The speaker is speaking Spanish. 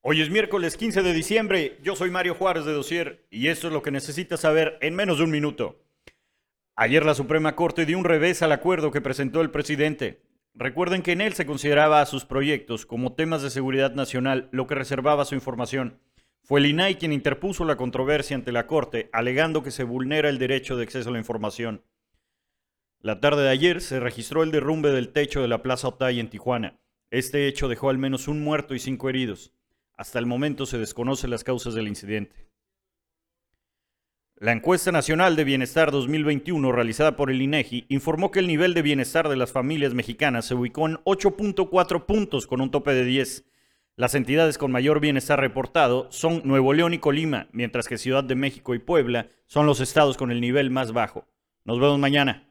Hoy es miércoles 15 de diciembre, yo soy Mario Juárez de Dosier y esto es lo que necesitas saber en menos de un minuto. Ayer la Suprema Corte dio un revés al acuerdo que presentó el presidente. Recuerden que en él se consideraba a sus proyectos como temas de seguridad nacional, lo que reservaba su información. Fue el INAI quien interpuso la controversia ante la Corte, alegando que se vulnera el derecho de acceso a la información. La tarde de ayer se registró el derrumbe del techo de la Plaza Otay en Tijuana. Este hecho dejó al menos un muerto y cinco heridos. Hasta el momento se desconocen las causas del incidente. La encuesta nacional de bienestar 2021 realizada por el INEGI informó que el nivel de bienestar de las familias mexicanas se ubicó en 8.4 puntos con un tope de 10. Las entidades con mayor bienestar reportado son Nuevo León y Colima, mientras que Ciudad de México y Puebla son los estados con el nivel más bajo. Nos vemos mañana.